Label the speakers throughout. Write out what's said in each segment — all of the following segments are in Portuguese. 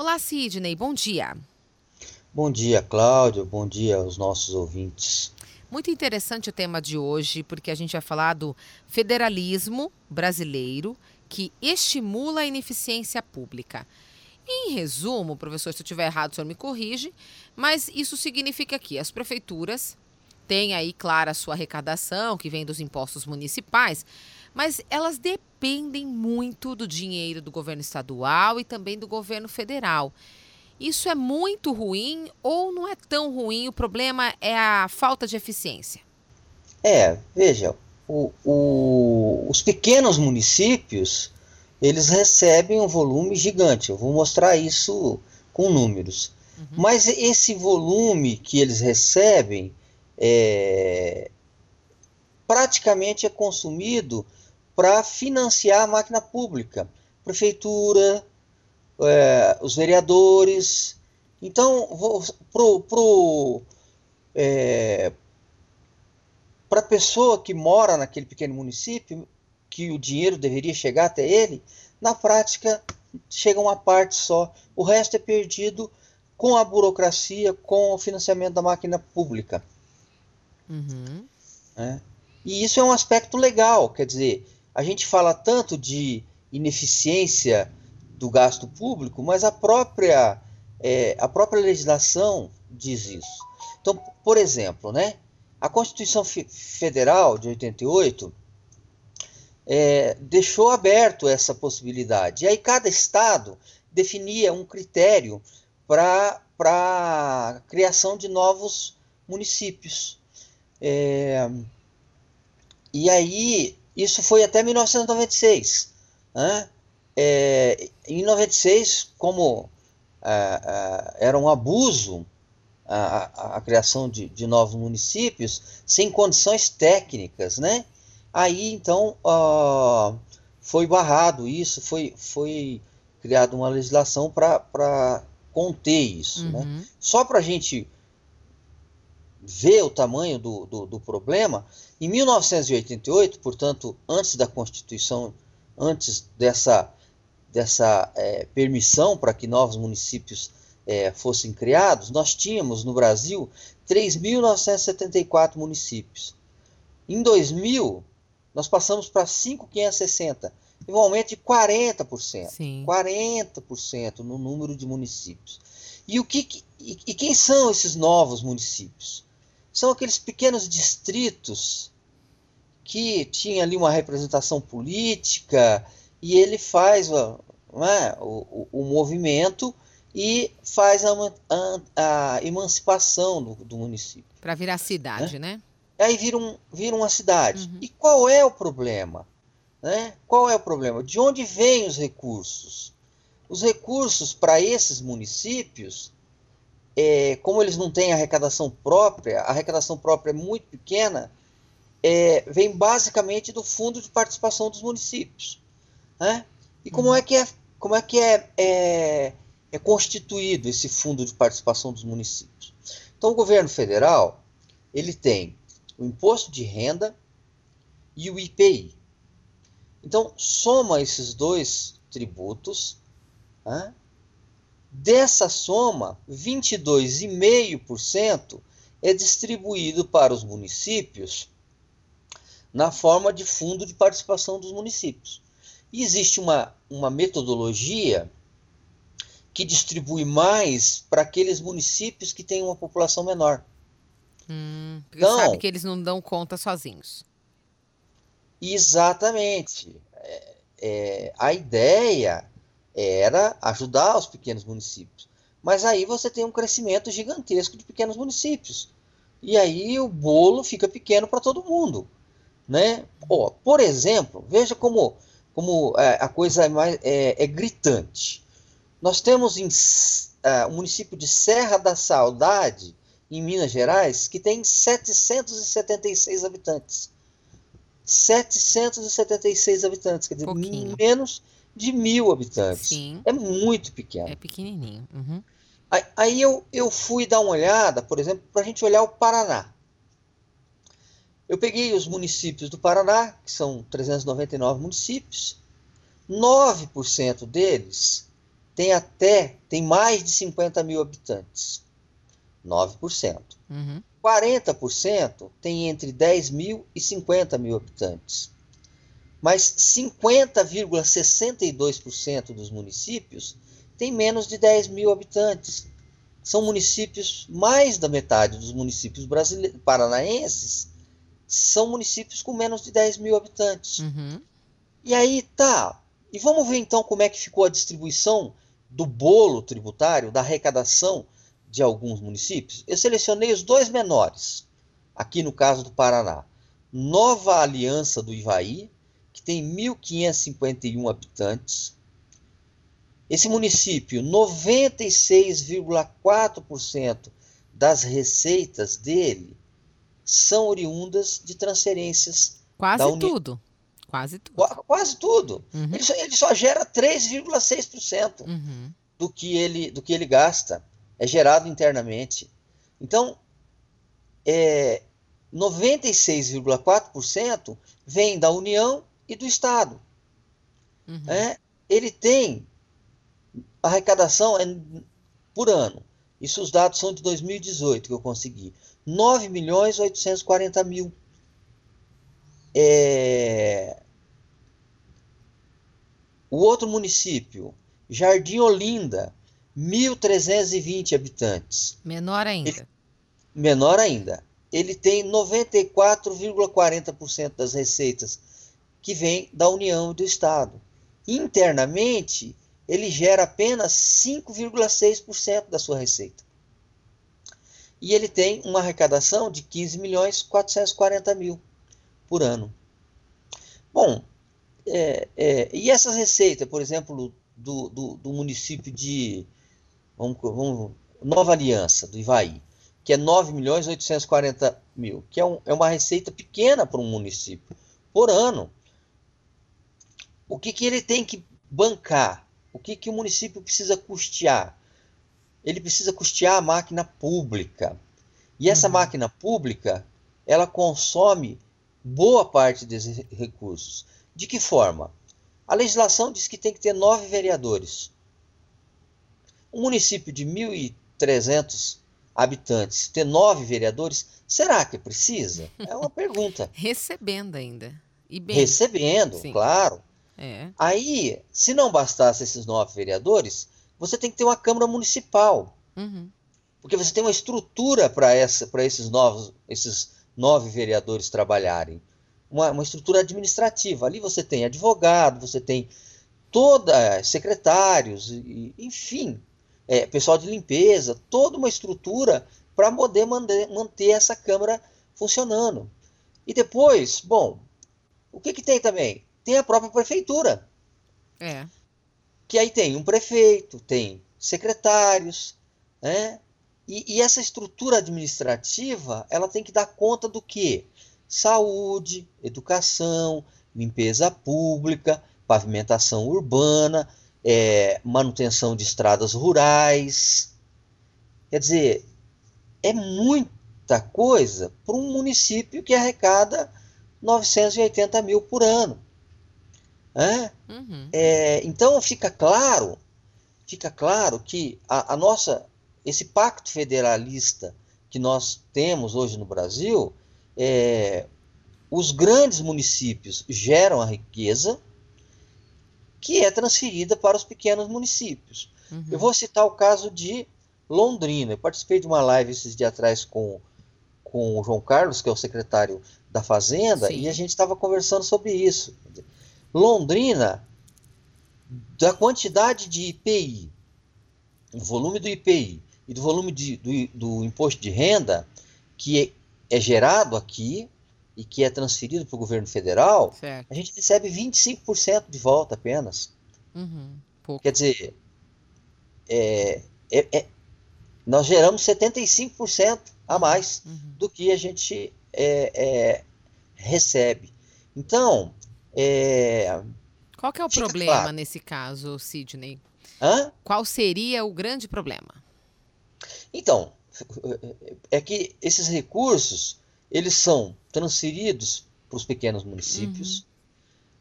Speaker 1: Olá, Sidney, bom dia.
Speaker 2: Bom dia, Cláudio. Bom dia aos nossos ouvintes.
Speaker 1: Muito interessante o tema de hoje, porque a gente vai falar do federalismo brasileiro que estimula a ineficiência pública. Em resumo, professor, se eu estiver errado, o senhor me corrige, mas isso significa que as prefeituras têm aí, claro, a sua arrecadação, que vem dos impostos municipais, mas elas dependem muito do dinheiro do governo estadual e também do governo federal. Isso é muito ruim ou não é tão ruim? O problema é a falta de eficiência.
Speaker 2: É, veja, o, o, os pequenos municípios eles recebem um volume gigante. Eu vou mostrar isso com números. Uhum. Mas esse volume que eles recebem é, praticamente é consumido para financiar a máquina pública, prefeitura, é, os vereadores. Então, pro, pro, é, para a pessoa que mora naquele pequeno município, que o dinheiro deveria chegar até ele, na prática chega uma parte só. O resto é perdido com a burocracia, com o financiamento da máquina pública. Uhum. É. E isso é um aspecto legal, quer dizer, a gente fala tanto de ineficiência do gasto público, mas a própria, é, a própria legislação diz isso. Então, por exemplo, né, a Constituição Federal de 88 é, deixou aberto essa possibilidade. E aí cada estado definia um critério para a criação de novos municípios. É, e aí, isso foi até 1996. Né? É, em 96, como é, é, era um abuso a, a criação de, de, novos municípios sem condições técnicas, né? Aí então foi barrado isso, foi, foi criada uma legislação para conter isso, né? uhum. né? Só para a gente ver o tamanho do, do, do, problema, em 1988, portanto, antes da Constituição, antes dessa, dessa é, permissão para que novos municípios é, fossem criados, nós tínhamos no Brasil 3.974 municípios. Em 2000, nós passamos para 5.560, um aumento de 40%. Sim. 40% no número de municípios. E, o que, e, e quem são esses novos municípios? São aqueles pequenos distritos que tinha ali uma representação política e ele faz é, o, o, movimento e faz a, a, a emancipação do, do município.
Speaker 1: Para virar cidade, né? né?
Speaker 2: Aí vira, um, vira uma cidade. Uhum. E qual é o problema? Né? Qual é o problema? De onde vêm os recursos? Os recursos para esses municípios, é, como eles não têm arrecadação própria, a arrecadação própria é muito pequena, é, vem basicamente do fundo de participação dos municípios. Né? E como uhum. é que é, como é, que é, é é constituído esse fundo de participação dos municípios. Então, o governo federal ele tem o imposto de renda e o IPI. Então, soma esses dois tributos. Né? Dessa soma, 22,5% é distribuído para os municípios na forma de fundo de participação dos municípios. E existe uma, uma metodologia que distribui mais para aqueles municípios que têm uma população menor.
Speaker 1: Hum, porque então, sabe que eles não dão conta sozinhos.
Speaker 2: Exatamente. É, é, a ideia era ajudar os pequenos municípios. Mas aí você tem um crescimento gigantesco de pequenos municípios. E aí o bolo fica pequeno para todo mundo. Né? Oh, por exemplo, veja como, como é, a coisa é, mais, é, é gritante. Nós temos em, uh, o município de Serra da Saudade, em Minas Gerais, que tem 776 habitantes. 776 habitantes, quer dizer, Pouquinho. menos de mil habitantes. Sim. É muito pequeno.
Speaker 1: É pequenininho. Uhum.
Speaker 2: Aí, aí, eu, eu fui dar uma olhada, por exemplo, para a gente olhar o Paraná. Eu peguei os municípios do Paraná, que são 399 municípios, 9% deles tem até, tem mais de 50 mil habitantes, 9%. Uhum. 40% tem entre 10 mil e 50 mil habitantes. Mas 50,62% dos municípios tem menos de 10 mil habitantes. São municípios, mais da metade dos municípios brasileiros, paranaenses, são municípios com menos de 10 mil habitantes. Uhum. E aí tá. E vamos ver então como é que ficou a distribuição do bolo tributário, da arrecadação de alguns municípios. Eu selecionei os dois menores, aqui no caso do Paraná. Nova Aliança do Ivaí, que tem 1.551 habitantes. Esse município, 96,4% das receitas dele são oriundas de transferências.
Speaker 1: Quase Uni... tudo. Quase tudo.
Speaker 2: Qu quase tudo. Uhum. Ele, só, ele, só, gera 3,6% uhum. do, que ele, do que ele gasta. É gerado internamente. Então, é, 96,4% vem da União e do Estado. Uhum. É, ele tem arrecadação é, por ano. Isso os dados são de 2018 que eu consegui. 9 milhões 840 mil. É... O outro município, Jardim Olinda, 1.320 habitantes.
Speaker 1: Menor ainda. Ele...
Speaker 2: menor ainda. Ele tem 94,40% das receitas que vem da União e do Estado. Internamente, ele gera apenas 5,6% da sua receita e ele tem uma arrecadação de 15 milhões 440 mil por ano. Bom, é, é, e essa receita, por exemplo, do, do, do município de vamos, vamos, Nova Aliança, do Ivaí, que é 9 milhões 840 mil, que é, um, é uma receita pequena para um município por ano. O que, que ele tem que bancar? O que, que o município precisa custear? ele precisa custear a máquina pública. E essa uhum. máquina pública, ela consome boa parte desses recursos. De que forma? A legislação diz que tem que ter nove vereadores. Um município de 1.300 habitantes ter nove vereadores, será que precisa? É uma pergunta.
Speaker 1: Recebendo ainda.
Speaker 2: Recebendo, Sim. claro. É. Aí, se não bastasse esses nove vereadores, você tem que ter uma Câmara Municipal. Uhum. Porque você tem uma estrutura para esses novos, esses nove vereadores trabalharem. Uma, uma, estrutura administrativa. Ali você tem advogado, você tem toda secretários, e, enfim, é, pessoal de limpeza, toda uma estrutura para poder manter, manter essa Câmara funcionando. E depois, bom, o que, que tem também? Tem a própria prefeitura. É que aí tem um prefeito, tem secretários, né? E, e, essa estrutura administrativa, ela tem que dar conta do que? Saúde, educação, limpeza pública, pavimentação urbana, é, manutenção de estradas rurais. Quer dizer, é muita coisa para um município que arrecada 980 mil por ano. É? Uhum. É, então fica claro, fica claro que a, a, nossa, esse pacto federalista que nós temos hoje no Brasil, é, os grandes municípios geram a riqueza que é transferida para os pequenos municípios. Uhum. Eu vou citar o caso de Londrina. Eu participei de uma live esses dias atrás com, com o João Carlos, que é o secretário da Fazenda, Sim. e a gente estava conversando sobre isso. Londrina, da quantidade de IPI, o volume do IPI e do volume de, do, do imposto de renda que é, é, gerado aqui e que é transferido para o governo federal, certo. a gente recebe 25% de volta apenas. Uhum, Quer dizer, é, é, é nós geramos 75% a mais uhum. do que a gente é, é, recebe. Então, é...
Speaker 1: Qual que é o Fica problema claro. nesse caso, Sidney? Hã? Qual seria o grande problema?
Speaker 2: Então, é que esses recursos eles são transferidos para os pequenos municípios. Uhum.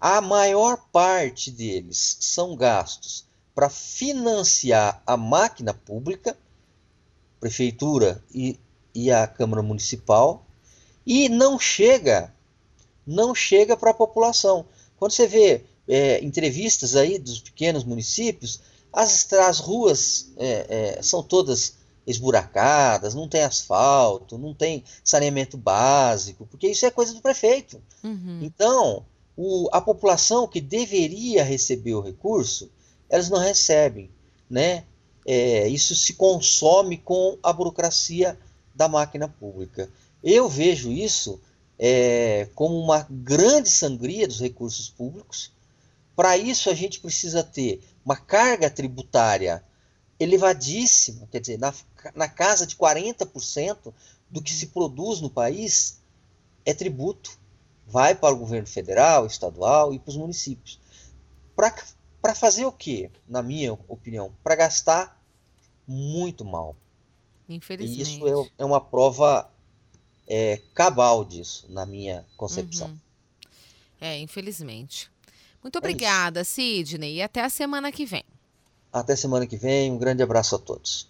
Speaker 2: A maior parte deles são gastos para financiar a máquina pública, prefeitura e, e a Câmara Municipal, e não chega, não chega para a população. Quando você vê é, entrevistas aí dos pequenos municípios, as, as ruas é, é, são todas esburacadas, não tem asfalto, não tem saneamento básico, porque isso é coisa do prefeito. Uhum. Então, o, a população que deveria receber o recurso, elas não recebem, né? É, isso se consome com a burocracia da máquina pública. Eu vejo isso é, como uma grande sangria dos recursos públicos. Para isso, a gente precisa ter uma carga tributária elevadíssima, quer dizer, na, na casa de 40% do que se produz no país é tributo. Vai para o governo federal, estadual e para os municípios. Para fazer o quê, na minha opinião? Para gastar muito mal.
Speaker 1: Infelizmente.
Speaker 2: E isso é, é uma prova é, cabal disso, na minha concepção. Uhum.
Speaker 1: É, infelizmente. Muito é obrigada, é Sidney, e até a semana que vem.
Speaker 2: Até semana que vem. Um grande abraço a todos.